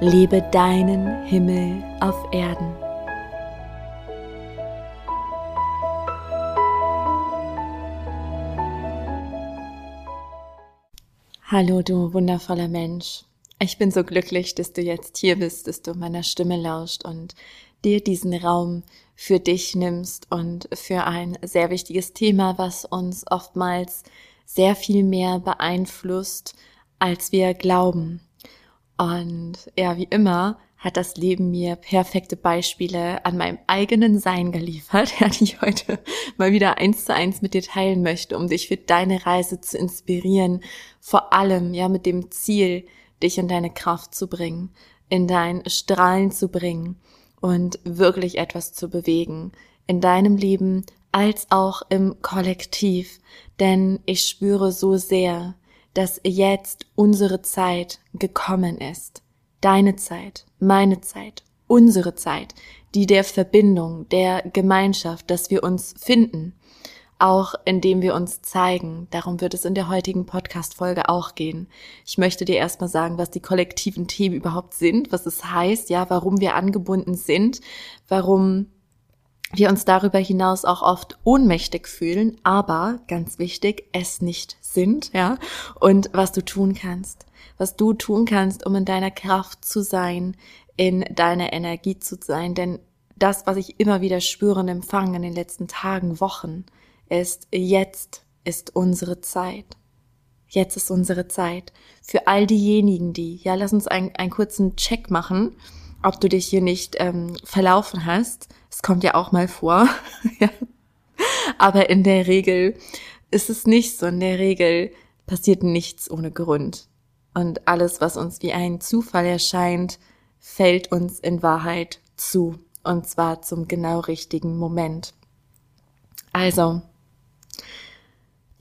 Lebe deinen Himmel auf Erden. Hallo du wundervoller Mensch. Ich bin so glücklich, dass du jetzt hier bist, dass du meiner Stimme lauscht und dir diesen Raum für dich nimmst und für ein sehr wichtiges Thema, was uns oftmals sehr viel mehr beeinflusst, als wir glauben. Und ja, wie immer hat das Leben mir perfekte Beispiele an meinem eigenen Sein geliefert, ja, die ich heute mal wieder eins zu eins mit dir teilen möchte, um dich für deine Reise zu inspirieren. Vor allem, ja, mit dem Ziel, dich in deine Kraft zu bringen, in dein Strahlen zu bringen und wirklich etwas zu bewegen in deinem Leben als auch im Kollektiv. Denn ich spüre so sehr, dass jetzt unsere Zeit gekommen ist. Deine Zeit, meine Zeit, unsere Zeit, die der Verbindung, der Gemeinschaft, dass wir uns finden, auch indem wir uns zeigen. Darum wird es in der heutigen Podcast-Folge auch gehen. Ich möchte dir erstmal sagen, was die kollektiven Themen überhaupt sind, was es heißt, ja, warum wir angebunden sind, warum wir uns darüber hinaus auch oft ohnmächtig fühlen, aber ganz wichtig, es nicht sind, ja, und was du tun kannst, was du tun kannst, um in deiner Kraft zu sein, in deiner Energie zu sein, denn das, was ich immer wieder spüre und empfange in den letzten Tagen, Wochen, ist, jetzt ist unsere Zeit. Jetzt ist unsere Zeit. Für all diejenigen, die, ja, lass uns einen, einen kurzen Check machen, ob du dich hier nicht ähm, verlaufen hast. Es kommt ja auch mal vor. ja. Aber in der Regel ist es nicht so. In der Regel passiert nichts ohne Grund. Und alles, was uns wie ein Zufall erscheint, fällt uns in Wahrheit zu. Und zwar zum genau richtigen Moment. Also,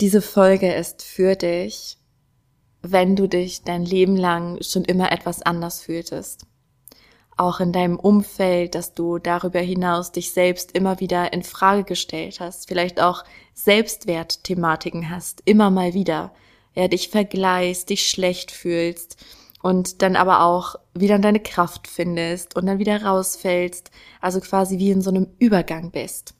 diese Folge ist für dich, wenn du dich dein Leben lang schon immer etwas anders fühltest auch in deinem Umfeld, dass du darüber hinaus dich selbst immer wieder in Frage gestellt hast, vielleicht auch Selbstwertthematiken hast, immer mal wieder, ja, dich vergleichst, dich schlecht fühlst und dann aber auch wieder in deine Kraft findest und dann wieder rausfällst, also quasi wie in so einem Übergang bist.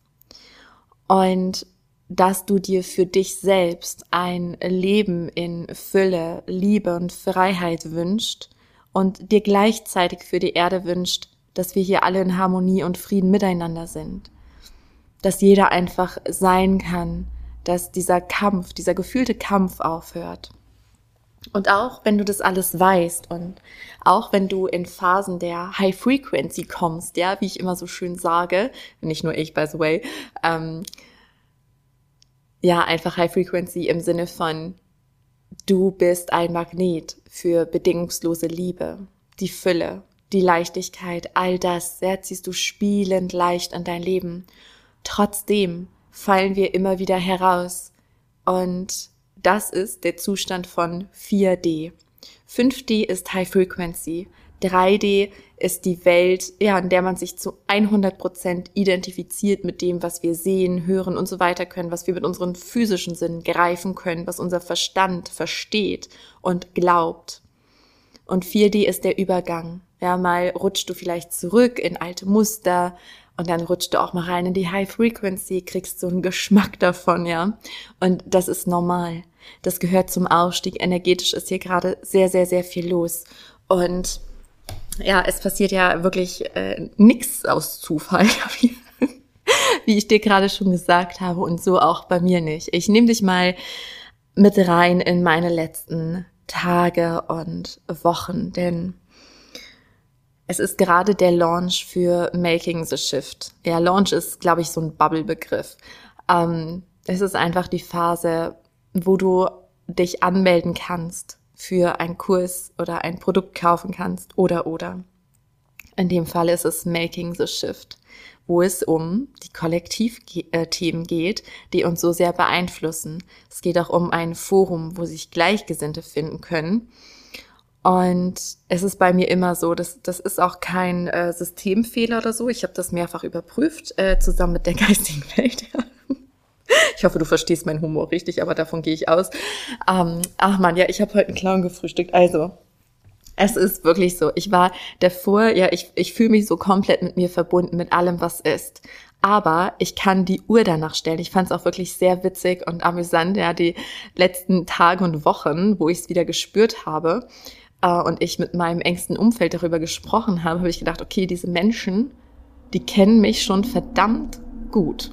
Und dass du dir für dich selbst ein Leben in Fülle, Liebe und Freiheit wünscht und dir gleichzeitig für die Erde wünscht, dass wir hier alle in Harmonie und Frieden miteinander sind. Dass jeder einfach sein kann, dass dieser Kampf, dieser gefühlte Kampf aufhört. Und auch wenn du das alles weißt und auch wenn du in Phasen der High Frequency kommst, ja, wie ich immer so schön sage, nicht nur ich, by the way, ähm, ja, einfach High Frequency im Sinne von Du bist ein Magnet für bedingungslose Liebe, die Fülle, die Leichtigkeit, all das, ziehst du spielend leicht an dein Leben. Trotzdem fallen wir immer wieder heraus. Und das ist der Zustand von 4D. 5D ist High Frequency. 3D ist die Welt, ja, in der man sich zu 100 Prozent identifiziert mit dem, was wir sehen, hören und so weiter können, was wir mit unseren physischen Sinnen greifen können, was unser Verstand versteht und glaubt. Und 4D ist der Übergang. Ja, mal rutschst du vielleicht zurück in alte Muster und dann rutschst du auch mal rein in die High Frequency, kriegst so einen Geschmack davon, ja. Und das ist normal. Das gehört zum Aufstieg. Energetisch ist hier gerade sehr, sehr, sehr viel los. Und ja, es passiert ja wirklich äh, nichts aus Zufall, wie ich dir gerade schon gesagt habe und so auch bei mir nicht. Ich nehme dich mal mit rein in meine letzten Tage und Wochen, denn es ist gerade der Launch für Making the Shift. Ja, Launch ist, glaube ich, so ein Bubble-Begriff. Ähm, es ist einfach die Phase, wo du dich anmelden kannst für einen Kurs oder ein Produkt kaufen kannst oder oder. In dem Fall ist es Making the Shift, wo es um die Kollektivthemen geht, die uns so sehr beeinflussen. Es geht auch um ein Forum, wo sich Gleichgesinnte finden können. Und es ist bei mir immer so, dass das ist auch kein äh, Systemfehler oder so. Ich habe das mehrfach überprüft, äh, zusammen mit der geistigen Welt. Ich hoffe, du verstehst meinen Humor richtig, aber davon gehe ich aus. Ähm, ach man, ja, ich habe heute einen Clown gefrühstückt. Also, es ist wirklich so. Ich war davor, ja, ich, ich fühle mich so komplett mit mir verbunden, mit allem, was ist. Aber ich kann die Uhr danach stellen. Ich fand es auch wirklich sehr witzig und amüsant, ja, die letzten Tage und Wochen, wo ich es wieder gespürt habe äh, und ich mit meinem engsten Umfeld darüber gesprochen habe, habe ich gedacht, okay, diese Menschen, die kennen mich schon verdammt gut.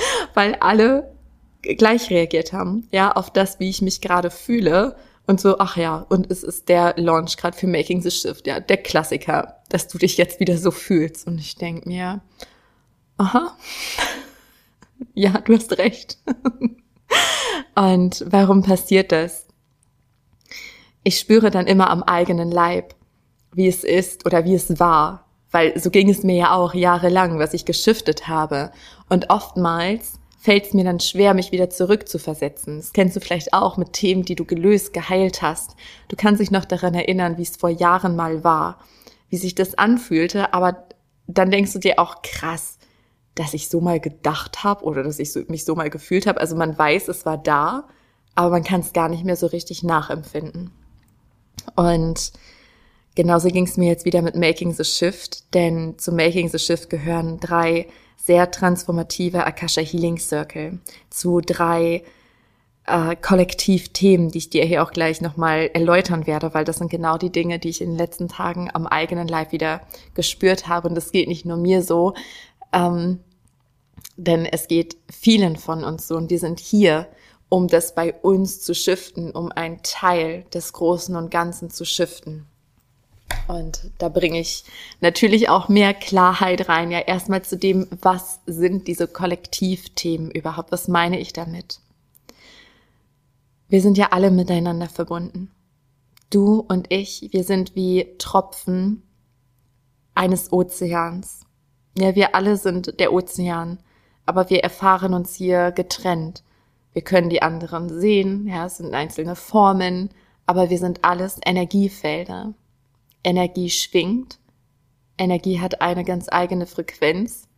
Weil alle gleich reagiert haben, ja, auf das, wie ich mich gerade fühle und so, ach ja, und es ist der Launch gerade für Making the Shift, ja, der Klassiker, dass du dich jetzt wieder so fühlst. Und ich denk mir, aha, ja, du hast recht. und warum passiert das? Ich spüre dann immer am eigenen Leib, wie es ist oder wie es war, weil so ging es mir ja auch jahrelang, was ich geschiftet habe. Und oftmals fällt es mir dann schwer, mich wieder zurückzuversetzen. Das kennst du vielleicht auch mit Themen, die du gelöst, geheilt hast. Du kannst dich noch daran erinnern, wie es vor Jahren mal war, wie sich das anfühlte, aber dann denkst du dir auch krass, dass ich so mal gedacht habe oder dass ich so, mich so mal gefühlt habe. Also man weiß, es war da, aber man kann es gar nicht mehr so richtig nachempfinden. Und genauso ging es mir jetzt wieder mit Making the Shift, denn zu Making the Shift gehören drei sehr transformative Akasha Healing Circle zu drei äh, Kollektivthemen, die ich dir hier auch gleich nochmal erläutern werde, weil das sind genau die Dinge, die ich in den letzten Tagen am eigenen Leib wieder gespürt habe. Und das geht nicht nur mir so, ähm, denn es geht vielen von uns so. Und wir sind hier, um das bei uns zu shiften, um einen Teil des Großen und Ganzen zu shiften. Und da bringe ich natürlich auch mehr Klarheit rein. Ja, erstmal zu dem, was sind diese Kollektivthemen überhaupt? Was meine ich damit? Wir sind ja alle miteinander verbunden. Du und ich, wir sind wie Tropfen eines Ozeans. Ja, wir alle sind der Ozean, aber wir erfahren uns hier getrennt. Wir können die anderen sehen, ja, es sind einzelne Formen, aber wir sind alles Energiefelder. Energie schwingt. Energie hat eine ganz eigene Frequenz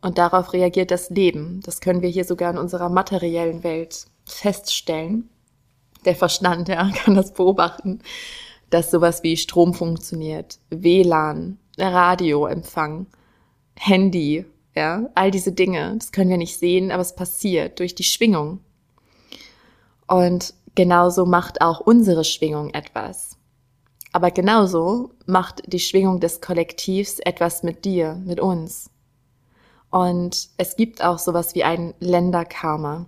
und darauf reagiert das Leben. Das können wir hier sogar in unserer materiellen Welt feststellen. Der Verstand, ja, kann das beobachten, dass sowas wie Strom funktioniert, WLAN, Radioempfang, Handy, ja, all diese Dinge, das können wir nicht sehen, aber es passiert durch die Schwingung. Und genauso macht auch unsere Schwingung etwas. Aber genauso macht die Schwingung des Kollektivs etwas mit dir, mit uns. Und es gibt auch sowas wie ein Länderkarma.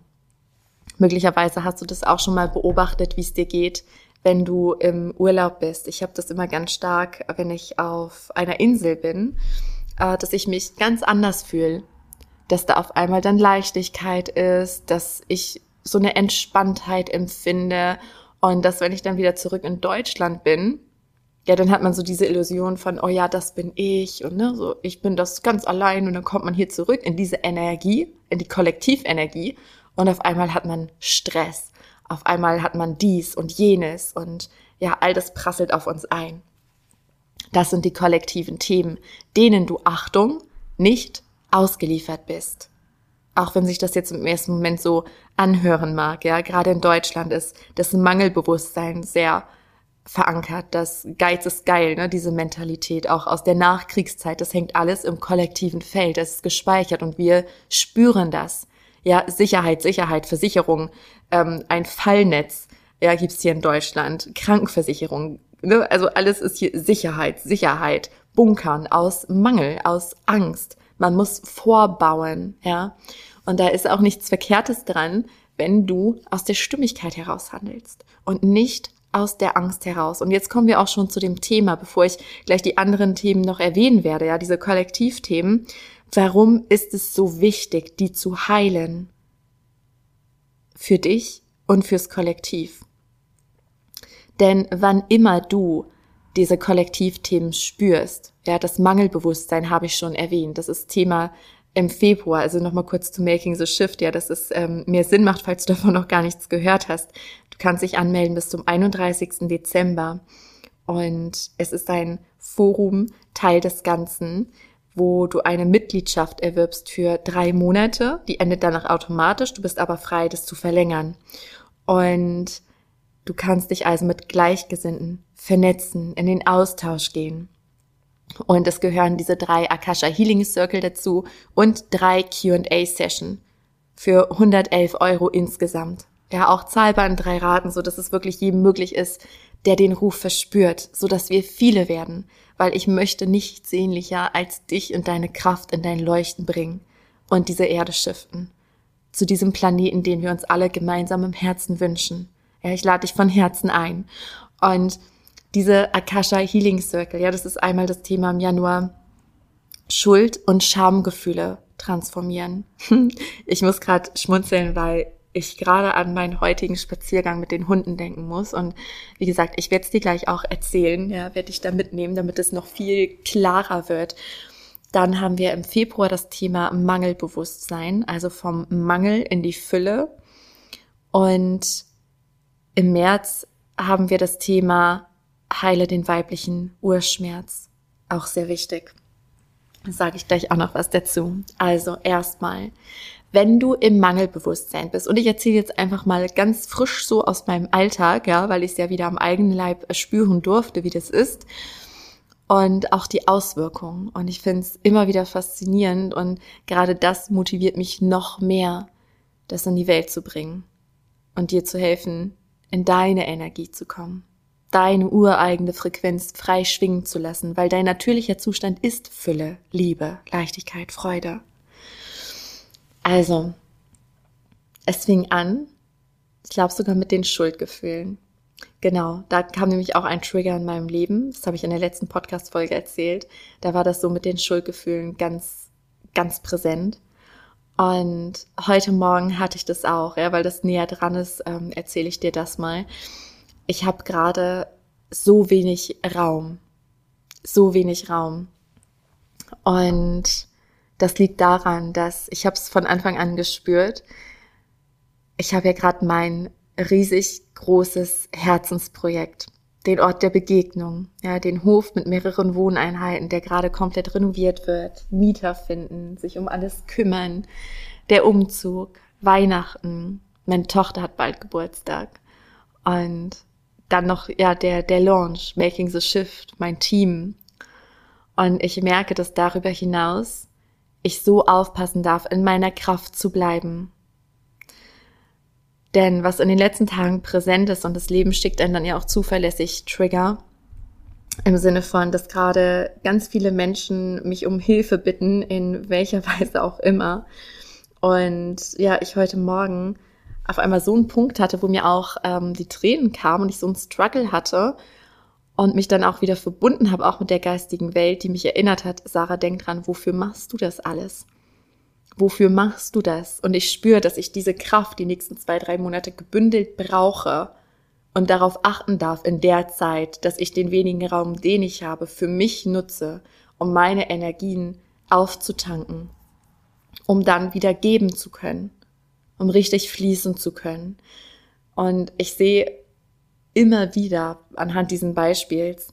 Möglicherweise hast du das auch schon mal beobachtet, wie es dir geht, wenn du im Urlaub bist. Ich habe das immer ganz stark, wenn ich auf einer Insel bin, äh, dass ich mich ganz anders fühle. Dass da auf einmal dann Leichtigkeit ist, dass ich so eine Entspanntheit empfinde und dass wenn ich dann wieder zurück in Deutschland bin, ja, dann hat man so diese Illusion von, oh ja, das bin ich und ne, so, ich bin das ganz allein und dann kommt man hier zurück in diese Energie, in die Kollektivenergie und auf einmal hat man Stress, auf einmal hat man dies und jenes und ja, all das prasselt auf uns ein. Das sind die kollektiven Themen, denen du Achtung nicht ausgeliefert bist. Auch wenn sich das jetzt im ersten Moment so anhören mag, ja, gerade in Deutschland ist das Mangelbewusstsein sehr verankert. Das Geiz ist geil, ne? diese Mentalität auch aus der Nachkriegszeit. Das hängt alles im kollektiven Feld. Das ist gespeichert und wir spüren das. Ja, Sicherheit, Sicherheit, Versicherung, ähm, ein Fallnetz, ja, gibt's hier in Deutschland, Krankenversicherung, ne? also alles ist hier Sicherheit, Sicherheit, Bunkern aus Mangel, aus Angst. Man muss vorbauen, ja. Und da ist auch nichts Verkehrtes dran, wenn du aus der Stimmigkeit heraus handelst und nicht aus der Angst heraus. Und jetzt kommen wir auch schon zu dem Thema, bevor ich gleich die anderen Themen noch erwähnen werde, ja, diese Kollektivthemen. Warum ist es so wichtig, die zu heilen? Für dich und fürs Kollektiv. Denn wann immer du diese Kollektivthemen spürst. Ja, das Mangelbewusstsein habe ich schon erwähnt. Das ist Thema im Februar, also nochmal kurz zu Making the Shift, ja, dass es ähm, mehr Sinn macht, falls du davon noch gar nichts gehört hast. Du kannst dich anmelden bis zum 31. Dezember. Und es ist ein Forum, Teil des Ganzen, wo du eine Mitgliedschaft erwirbst für drei Monate. Die endet danach automatisch. Du bist aber frei, das zu verlängern. Und du kannst dich also mit Gleichgesinnten vernetzen, in den Austausch gehen. Und es gehören diese drei Akasha Healing Circle dazu und drei Q&A Session für 111 Euro insgesamt. Ja, auch zahlbar in drei Raten, so dass es wirklich jedem möglich ist, der den Ruf verspürt, so dass wir viele werden, weil ich möchte nichts sehnlicher als dich und deine Kraft in dein Leuchten bringen und diese Erde shiften. Zu diesem Planeten, den wir uns alle gemeinsam im Herzen wünschen. Ja, ich lade dich von Herzen ein. Und diese Akasha Healing Circle, ja, das ist einmal das Thema im Januar Schuld und Schamgefühle transformieren. Ich muss gerade schmunzeln, weil ich gerade an meinen heutigen Spaziergang mit den Hunden denken muss. Und wie gesagt, ich werde es dir gleich auch erzählen, ja, werde ich da mitnehmen, damit es noch viel klarer wird. Dann haben wir im Februar das Thema Mangelbewusstsein, also vom Mangel in die Fülle. Und im März haben wir das Thema heile den weiblichen Urschmerz. Auch sehr wichtig. Sage ich gleich auch noch was dazu. Also erstmal, wenn du im Mangelbewusstsein bist, und ich erzähle jetzt einfach mal ganz frisch so aus meinem Alltag, ja, weil ich es ja wieder am eigenen Leib spüren durfte, wie das ist. Und auch die Auswirkungen. Und ich finde es immer wieder faszinierend und gerade das motiviert mich noch mehr, das in die Welt zu bringen und dir zu helfen, in deine Energie zu kommen deine ureigene Frequenz frei schwingen zu lassen, weil dein natürlicher Zustand ist Fülle, Liebe, Leichtigkeit, Freude. Also, es fing an, ich glaube sogar mit den Schuldgefühlen. Genau, da kam nämlich auch ein Trigger in meinem Leben. Das habe ich in der letzten Podcast-Folge erzählt. Da war das so mit den Schuldgefühlen ganz, ganz präsent. Und heute Morgen hatte ich das auch, ja, weil das näher dran ist, ähm, erzähle ich dir das mal ich habe gerade so wenig Raum. So wenig Raum. Und das liegt daran, dass ich habe es von Anfang an gespürt. Ich habe ja gerade mein riesig großes Herzensprojekt, den Ort der Begegnung, ja, den Hof mit mehreren Wohneinheiten, der gerade komplett renoviert wird, Mieter finden, sich um alles kümmern, der Umzug, Weihnachten, meine Tochter hat bald Geburtstag und dann noch, ja, der, der Launch, Making the Shift, mein Team. Und ich merke, dass darüber hinaus ich so aufpassen darf, in meiner Kraft zu bleiben. Denn was in den letzten Tagen präsent ist und das Leben schickt einen dann ja auch zuverlässig Trigger, im Sinne von, dass gerade ganz viele Menschen mich um Hilfe bitten, in welcher Weise auch immer. Und ja, ich heute Morgen auf einmal so einen Punkt hatte, wo mir auch ähm, die Tränen kamen und ich so einen Struggle hatte und mich dann auch wieder verbunden habe, auch mit der geistigen Welt, die mich erinnert hat, Sarah, denk dran, wofür machst du das alles? Wofür machst du das? Und ich spüre, dass ich diese Kraft die nächsten zwei, drei Monate gebündelt brauche und darauf achten darf in der Zeit, dass ich den wenigen Raum, den ich habe, für mich nutze, um meine Energien aufzutanken, um dann wieder geben zu können um richtig fließen zu können. Und ich sehe immer wieder anhand diesen Beispiels,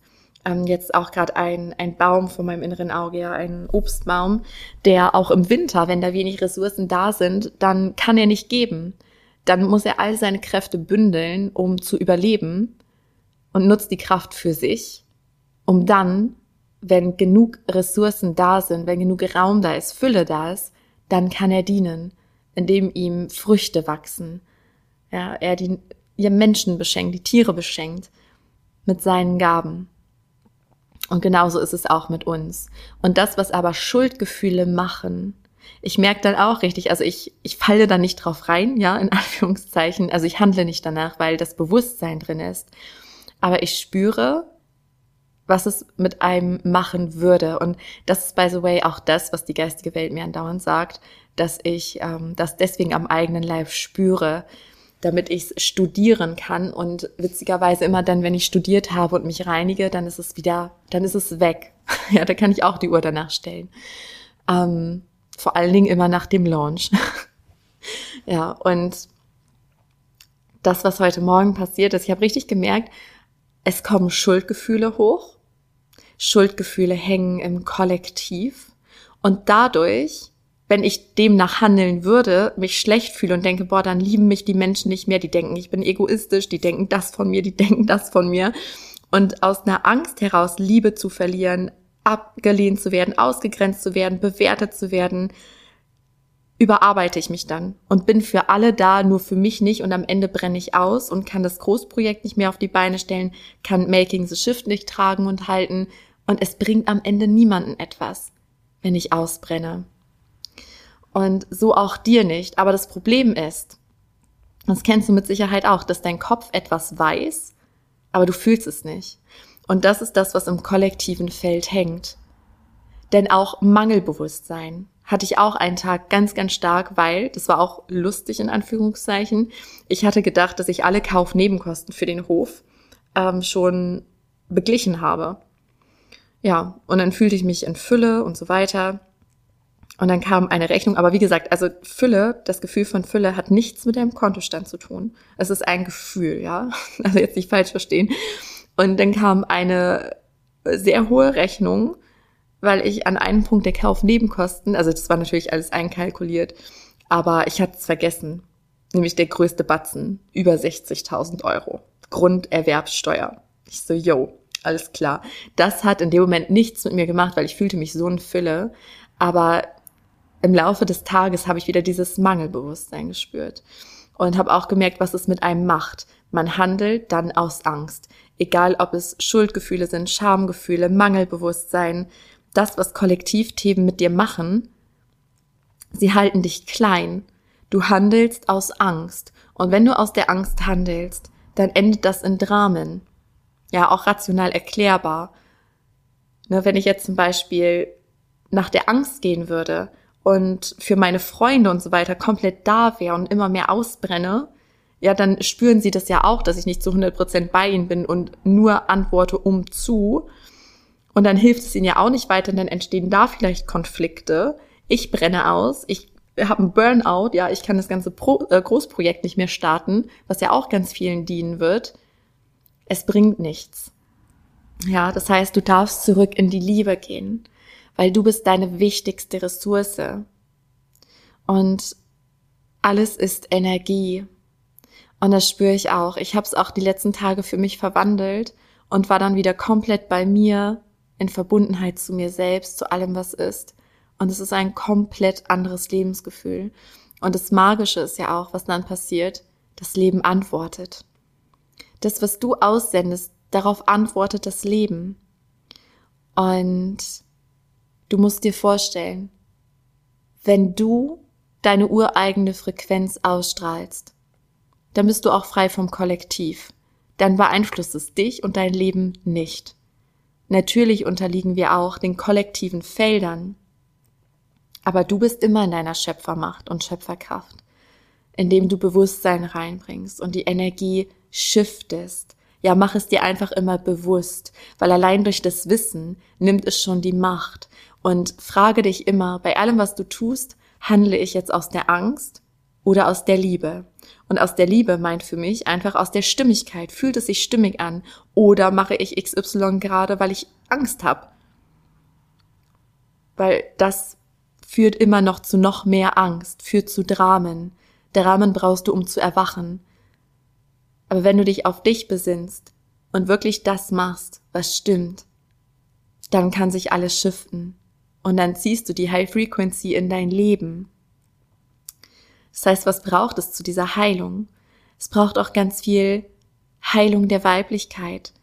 ähm, jetzt auch gerade ein, ein Baum vor meinem inneren Auge, ja, ein Obstbaum, der auch im Winter, wenn da wenig Ressourcen da sind, dann kann er nicht geben. Dann muss er all seine Kräfte bündeln, um zu überleben und nutzt die Kraft für sich, um dann, wenn genug Ressourcen da sind, wenn genug Raum da ist, Fülle da ist, dann kann er dienen in dem ihm Früchte wachsen. Ja, er die ja, Menschen beschenkt, die Tiere beschenkt mit seinen Gaben. Und genauso ist es auch mit uns. Und das, was aber Schuldgefühle machen, ich merke dann auch richtig, also ich, ich falle da nicht drauf rein, ja, in Anführungszeichen. Also ich handle nicht danach, weil das Bewusstsein drin ist. Aber ich spüre, was es mit einem machen würde. Und das ist, by the way, auch das, was die geistige Welt mir andauernd sagt, dass ich ähm, das deswegen am eigenen Leib spüre, damit ich studieren kann. Und witzigerweise immer dann, wenn ich studiert habe und mich reinige, dann ist es wieder, dann ist es weg. ja, da kann ich auch die Uhr danach stellen. Ähm, vor allen Dingen immer nach dem Launch. ja, und das, was heute Morgen passiert ist, ich habe richtig gemerkt, es kommen Schuldgefühle hoch. Schuldgefühle hängen im Kollektiv. Und dadurch, wenn ich demnach handeln würde, mich schlecht fühle und denke, boah, dann lieben mich die Menschen nicht mehr, die denken, ich bin egoistisch, die denken das von mir, die denken das von mir. Und aus einer Angst heraus, Liebe zu verlieren, abgelehnt zu werden, ausgegrenzt zu werden, bewertet zu werden, überarbeite ich mich dann und bin für alle da, nur für mich nicht und am Ende brenne ich aus und kann das Großprojekt nicht mehr auf die Beine stellen, kann Making the Shift nicht tragen und halten und es bringt am Ende niemanden etwas, wenn ich ausbrenne. Und so auch dir nicht. Aber das Problem ist, das kennst du mit Sicherheit auch, dass dein Kopf etwas weiß, aber du fühlst es nicht. Und das ist das, was im kollektiven Feld hängt. Denn auch Mangelbewusstsein hatte ich auch einen Tag ganz, ganz stark, weil, das war auch lustig in Anführungszeichen, ich hatte gedacht, dass ich alle Kaufnebenkosten für den Hof ähm, schon beglichen habe. Ja, und dann fühlte ich mich in Fülle und so weiter. Und dann kam eine Rechnung, aber wie gesagt, also Fülle, das Gefühl von Fülle hat nichts mit deinem Kontostand zu tun. Es ist ein Gefühl, ja. Also jetzt nicht falsch verstehen. Und dann kam eine sehr hohe Rechnung weil ich an einem Punkt der Kaufnebenkosten, also das war natürlich alles einkalkuliert, aber ich hatte es vergessen, nämlich der größte Batzen, über 60.000 Euro, Grunderwerbssteuer. Ich so, yo, alles klar. Das hat in dem Moment nichts mit mir gemacht, weil ich fühlte mich so in Fülle, aber im Laufe des Tages habe ich wieder dieses Mangelbewusstsein gespürt und habe auch gemerkt, was es mit einem macht. Man handelt dann aus Angst. Egal, ob es Schuldgefühle sind, Schamgefühle, Mangelbewusstsein, das, was Kollektivthemen mit dir machen, sie halten dich klein. Du handelst aus Angst. Und wenn du aus der Angst handelst, dann endet das in Dramen. Ja, auch rational erklärbar. Ne, wenn ich jetzt zum Beispiel nach der Angst gehen würde und für meine Freunde und so weiter komplett da wäre und immer mehr ausbrenne, ja, dann spüren sie das ja auch, dass ich nicht zu 100 Prozent bei ihnen bin und nur antworte um zu, und dann hilft es ihnen ja auch nicht weiter, dann entstehen da vielleicht Konflikte. Ich brenne aus, ich habe einen Burnout, ja, ich kann das ganze Pro äh, Großprojekt nicht mehr starten, was ja auch ganz vielen dienen wird. Es bringt nichts. Ja, das heißt, du darfst zurück in die Liebe gehen, weil du bist deine wichtigste Ressource. Und alles ist Energie. Und das spüre ich auch. Ich habe es auch die letzten Tage für mich verwandelt und war dann wieder komplett bei mir, in Verbundenheit zu mir selbst, zu allem, was ist. Und es ist ein komplett anderes Lebensgefühl. Und das Magische ist ja auch, was dann passiert, das Leben antwortet. Das, was du aussendest, darauf antwortet das Leben. Und du musst dir vorstellen, wenn du deine ureigene Frequenz ausstrahlst, dann bist du auch frei vom Kollektiv. Dann beeinflusst es dich und dein Leben nicht. Natürlich unterliegen wir auch den kollektiven Feldern. Aber du bist immer in deiner Schöpfermacht und Schöpferkraft, indem du Bewusstsein reinbringst und die Energie shiftest. Ja, mach es dir einfach immer bewusst, weil allein durch das Wissen nimmt es schon die Macht. Und frage dich immer, bei allem, was du tust, handle ich jetzt aus der Angst oder aus der Liebe? Und aus der Liebe meint für mich einfach aus der Stimmigkeit. Fühlt es sich stimmig an? Oder mache ich XY gerade, weil ich Angst habe? Weil das führt immer noch zu noch mehr Angst, führt zu Dramen. Dramen brauchst du, um zu erwachen. Aber wenn du dich auf dich besinnst und wirklich das machst, was stimmt, dann kann sich alles shiften. Und dann ziehst du die High Frequency in dein Leben. Das heißt, was braucht es zu dieser Heilung? Es braucht auch ganz viel Heilung der Weiblichkeit.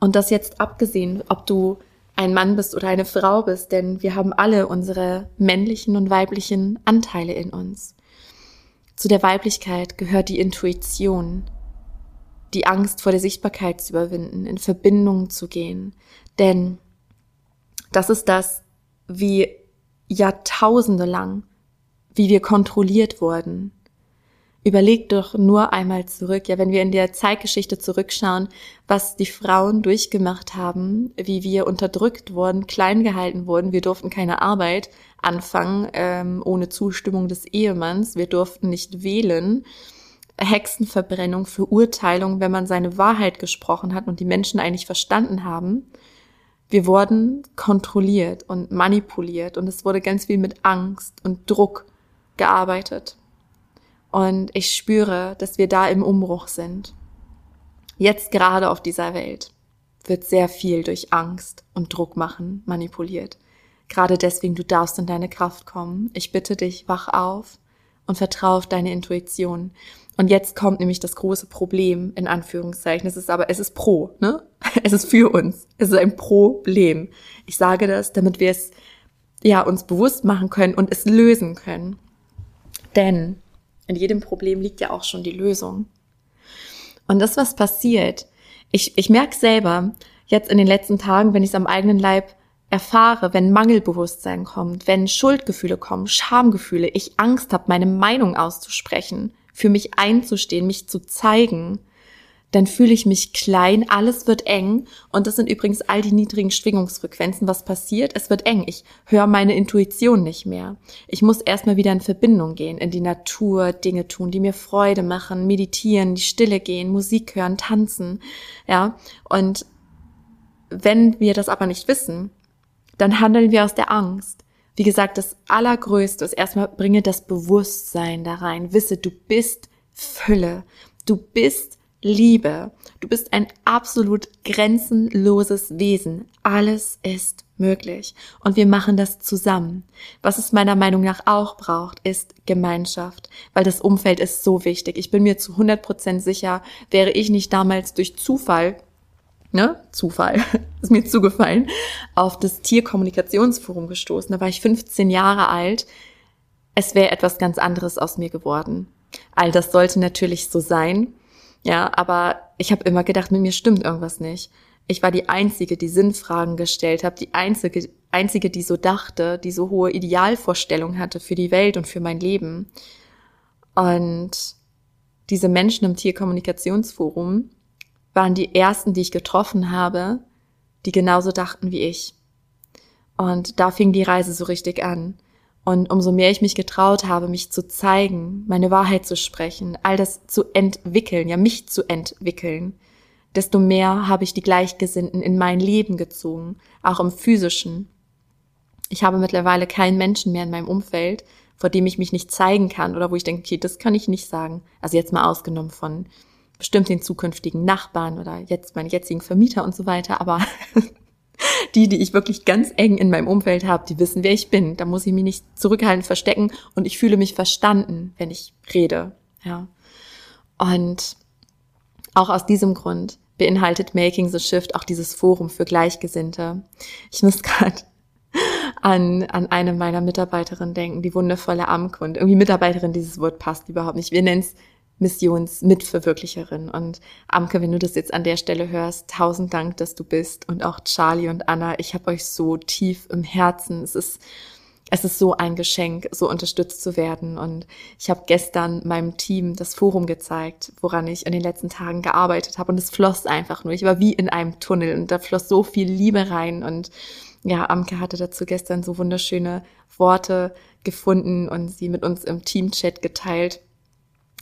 Und das jetzt abgesehen, ob du ein Mann bist oder eine Frau bist, denn wir haben alle unsere männlichen und weiblichen Anteile in uns. Zu der Weiblichkeit gehört die Intuition, die Angst vor der Sichtbarkeit zu überwinden, in Verbindung zu gehen. Denn das ist das, wie Jahrtausende lang wie wir kontrolliert wurden. Überleg doch nur einmal zurück, ja, wenn wir in der Zeitgeschichte zurückschauen, was die Frauen durchgemacht haben, wie wir unterdrückt wurden, klein gehalten wurden, wir durften keine Arbeit anfangen ähm, ohne Zustimmung des Ehemanns, wir durften nicht wählen, Hexenverbrennung, Verurteilung, wenn man seine Wahrheit gesprochen hat und die Menschen eigentlich verstanden haben. Wir wurden kontrolliert und manipuliert und es wurde ganz viel mit Angst und Druck gearbeitet. Und ich spüre, dass wir da im Umbruch sind. Jetzt gerade auf dieser Welt wird sehr viel durch Angst und Druck machen manipuliert. Gerade deswegen, du darfst in deine Kraft kommen. Ich bitte dich, wach auf und vertraue auf deine Intuition. Und jetzt kommt nämlich das große Problem, in Anführungszeichen. Es ist aber, es ist pro, ne? Es ist für uns. Es ist ein Problem. Ich sage das, damit wir es, ja, uns bewusst machen können und es lösen können. Denn in jedem Problem liegt ja auch schon die Lösung. Und das, was passiert, ich, ich merke selber jetzt in den letzten Tagen, wenn ich es am eigenen Leib erfahre, wenn Mangelbewusstsein kommt, wenn Schuldgefühle kommen, Schamgefühle, ich Angst habe, meine Meinung auszusprechen, für mich einzustehen, mich zu zeigen, dann fühle ich mich klein, alles wird eng und das sind übrigens all die niedrigen Schwingungsfrequenzen. Was passiert? Es wird eng. Ich höre meine Intuition nicht mehr. Ich muss erstmal wieder in Verbindung gehen, in die Natur, Dinge tun, die mir Freude machen, meditieren, die Stille gehen, Musik hören, tanzen, ja. Und wenn wir das aber nicht wissen, dann handeln wir aus der Angst. Wie gesagt, das Allergrößte ist erstmal bringe das Bewusstsein da rein. Wisse, du bist Fülle. Du bist Liebe. Du bist ein absolut grenzenloses Wesen. Alles ist möglich. Und wir machen das zusammen. Was es meiner Meinung nach auch braucht, ist Gemeinschaft, weil das Umfeld ist so wichtig. Ich bin mir zu 100 Prozent sicher, wäre ich nicht damals durch Zufall ne, Zufall, ist mir zugefallen, auf das Tierkommunikationsforum gestoßen. Da war ich 15 Jahre alt. Es wäre etwas ganz anderes aus mir geworden. All das sollte natürlich so sein. Ja, aber ich habe immer gedacht, mit mir stimmt irgendwas nicht. Ich war die Einzige, die Sinnfragen gestellt habe, die Einzige, Einzige, die so dachte, die so hohe Idealvorstellungen hatte für die Welt und für mein Leben. Und diese Menschen im Tierkommunikationsforum waren die ersten, die ich getroffen habe, die genauso dachten wie ich. Und da fing die Reise so richtig an. Und umso mehr ich mich getraut habe, mich zu zeigen, meine Wahrheit zu sprechen, all das zu entwickeln, ja mich zu entwickeln, desto mehr habe ich die Gleichgesinnten in mein Leben gezogen, auch im physischen. Ich habe mittlerweile keinen Menschen mehr in meinem Umfeld, vor dem ich mich nicht zeigen kann oder wo ich denke, okay, das kann ich nicht sagen. Also jetzt mal ausgenommen von bestimmt den zukünftigen Nachbarn oder jetzt meinen jetzigen Vermieter und so weiter, aber die, die ich wirklich ganz eng in meinem Umfeld habe, die wissen, wer ich bin. Da muss ich mich nicht zurückhalten, verstecken und ich fühle mich verstanden, wenn ich rede. Ja. Und auch aus diesem Grund beinhaltet Making the Shift auch dieses Forum für Gleichgesinnte. Ich muss gerade an, an eine meiner Mitarbeiterinnen denken, die wundervolle Amk und irgendwie Mitarbeiterin, dieses Wort passt überhaupt nicht. Wir nennen es Missionsmitverwirklicherin. Und Amke, wenn du das jetzt an der Stelle hörst, tausend Dank, dass du bist. Und auch Charlie und Anna, ich habe euch so tief im Herzen. Es ist, es ist so ein Geschenk, so unterstützt zu werden. Und ich habe gestern meinem Team das Forum gezeigt, woran ich in den letzten Tagen gearbeitet habe. Und es floss einfach nur. Ich war wie in einem Tunnel und da floss so viel Liebe rein. Und ja, Amke hatte dazu gestern so wunderschöne Worte gefunden und sie mit uns im Teamchat geteilt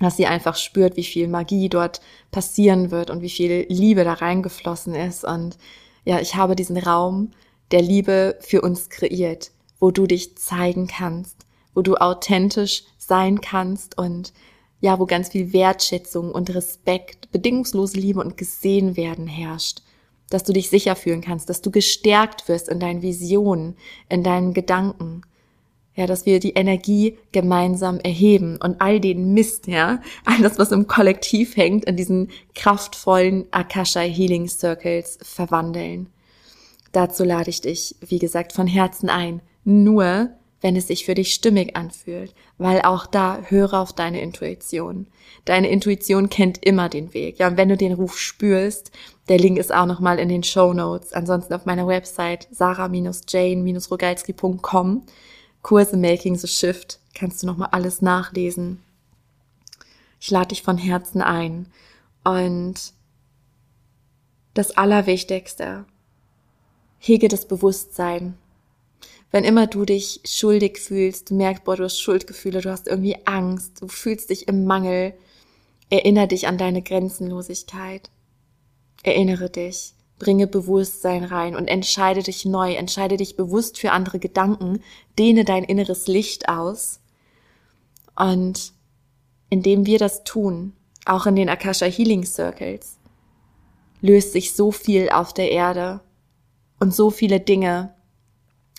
dass sie einfach spürt, wie viel Magie dort passieren wird und wie viel Liebe da reingeflossen ist. Und ja, ich habe diesen Raum der Liebe für uns kreiert, wo du dich zeigen kannst, wo du authentisch sein kannst und ja, wo ganz viel Wertschätzung und Respekt, bedingungslose Liebe und gesehen werden herrscht. Dass du dich sicher fühlen kannst, dass du gestärkt wirst in deinen Visionen, in deinen Gedanken ja, dass wir die Energie gemeinsam erheben und all den Mist, ja, all das, was im Kollektiv hängt, in diesen kraftvollen Akasha Healing Circles verwandeln. Dazu lade ich dich, wie gesagt, von Herzen ein. Nur, wenn es sich für dich stimmig anfühlt, weil auch da höre auf deine Intuition. Deine Intuition kennt immer den Weg. Ja, und wenn du den Ruf spürst, der Link ist auch nochmal in den Show Notes. Ansonsten auf meiner Website sarah-jane-rogalski.com Kurse Making the Shift kannst du nochmal alles nachlesen. Ich lade dich von Herzen ein. Und das Allerwichtigste, hege das Bewusstsein. Wenn immer du dich schuldig fühlst, du merkst, boah, du hast Schuldgefühle, du hast irgendwie Angst, du fühlst dich im Mangel, erinnere dich an deine Grenzenlosigkeit. Erinnere dich, bringe Bewusstsein rein und entscheide dich neu, entscheide dich bewusst für andere Gedanken, dehne dein inneres Licht aus. Und indem wir das tun, auch in den Akasha Healing Circles, löst sich so viel auf der Erde und so viele Dinge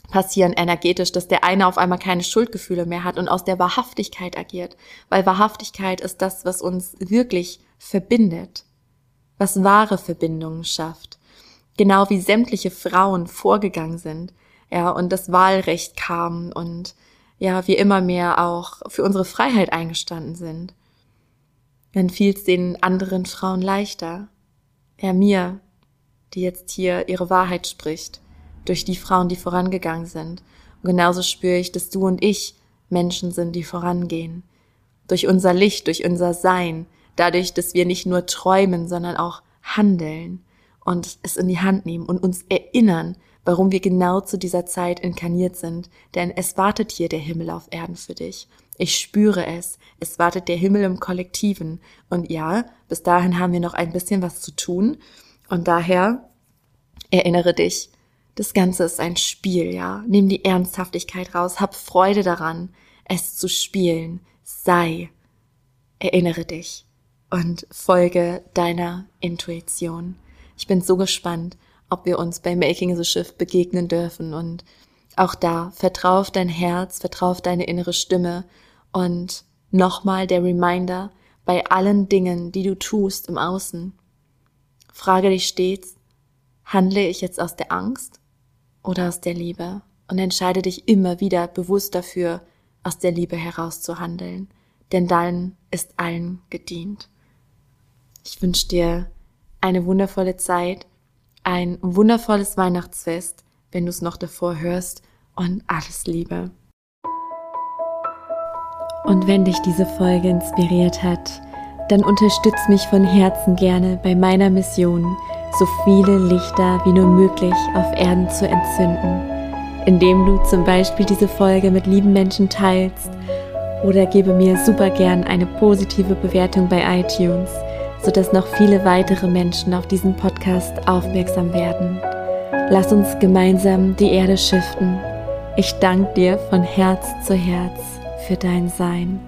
passieren energetisch, dass der eine auf einmal keine Schuldgefühle mehr hat und aus der Wahrhaftigkeit agiert, weil Wahrhaftigkeit ist das, was uns wirklich verbindet, was wahre Verbindungen schafft. Genau wie sämtliche Frauen vorgegangen sind, ja, und das Wahlrecht kam und ja, wir immer mehr auch für unsere Freiheit eingestanden sind. Dann fiel es den anderen Frauen leichter. Ja, mir, die jetzt hier ihre Wahrheit spricht, durch die Frauen, die vorangegangen sind. Und genauso spüre ich, dass du und ich Menschen sind, die vorangehen. Durch unser Licht, durch unser Sein, dadurch, dass wir nicht nur träumen, sondern auch handeln und es in die Hand nehmen und uns erinnern, warum wir genau zu dieser Zeit inkarniert sind. Denn es wartet hier der Himmel auf Erden für dich. Ich spüre es. Es wartet der Himmel im Kollektiven. Und ja, bis dahin haben wir noch ein bisschen was zu tun. Und daher erinnere dich, das Ganze ist ein Spiel, ja. Nimm die Ernsthaftigkeit raus, hab Freude daran, es zu spielen. Sei. Erinnere dich und folge deiner Intuition. Ich bin so gespannt, ob wir uns bei Making the Shift begegnen dürfen und auch da vertrau auf dein Herz, vertrau auf deine innere Stimme und nochmal der Reminder bei allen Dingen, die du tust im Außen. Frage dich stets, handle ich jetzt aus der Angst oder aus der Liebe? Und entscheide dich immer wieder bewusst dafür, aus der Liebe heraus zu handeln, denn dann ist allen gedient. Ich wünsche dir eine wundervolle Zeit, ein wundervolles Weihnachtsfest, wenn du es noch davor hörst und alles Liebe. Und wenn dich diese Folge inspiriert hat, dann unterstütz mich von Herzen gerne bei meiner Mission, so viele Lichter wie nur möglich auf Erden zu entzünden, indem du zum Beispiel diese Folge mit lieben Menschen teilst oder gebe mir super gern eine positive Bewertung bei iTunes, sodass noch viele weitere Menschen auf diesen Podcast aufmerksam werden. Lass uns gemeinsam die Erde schiften. Ich danke dir von Herz zu Herz für dein Sein.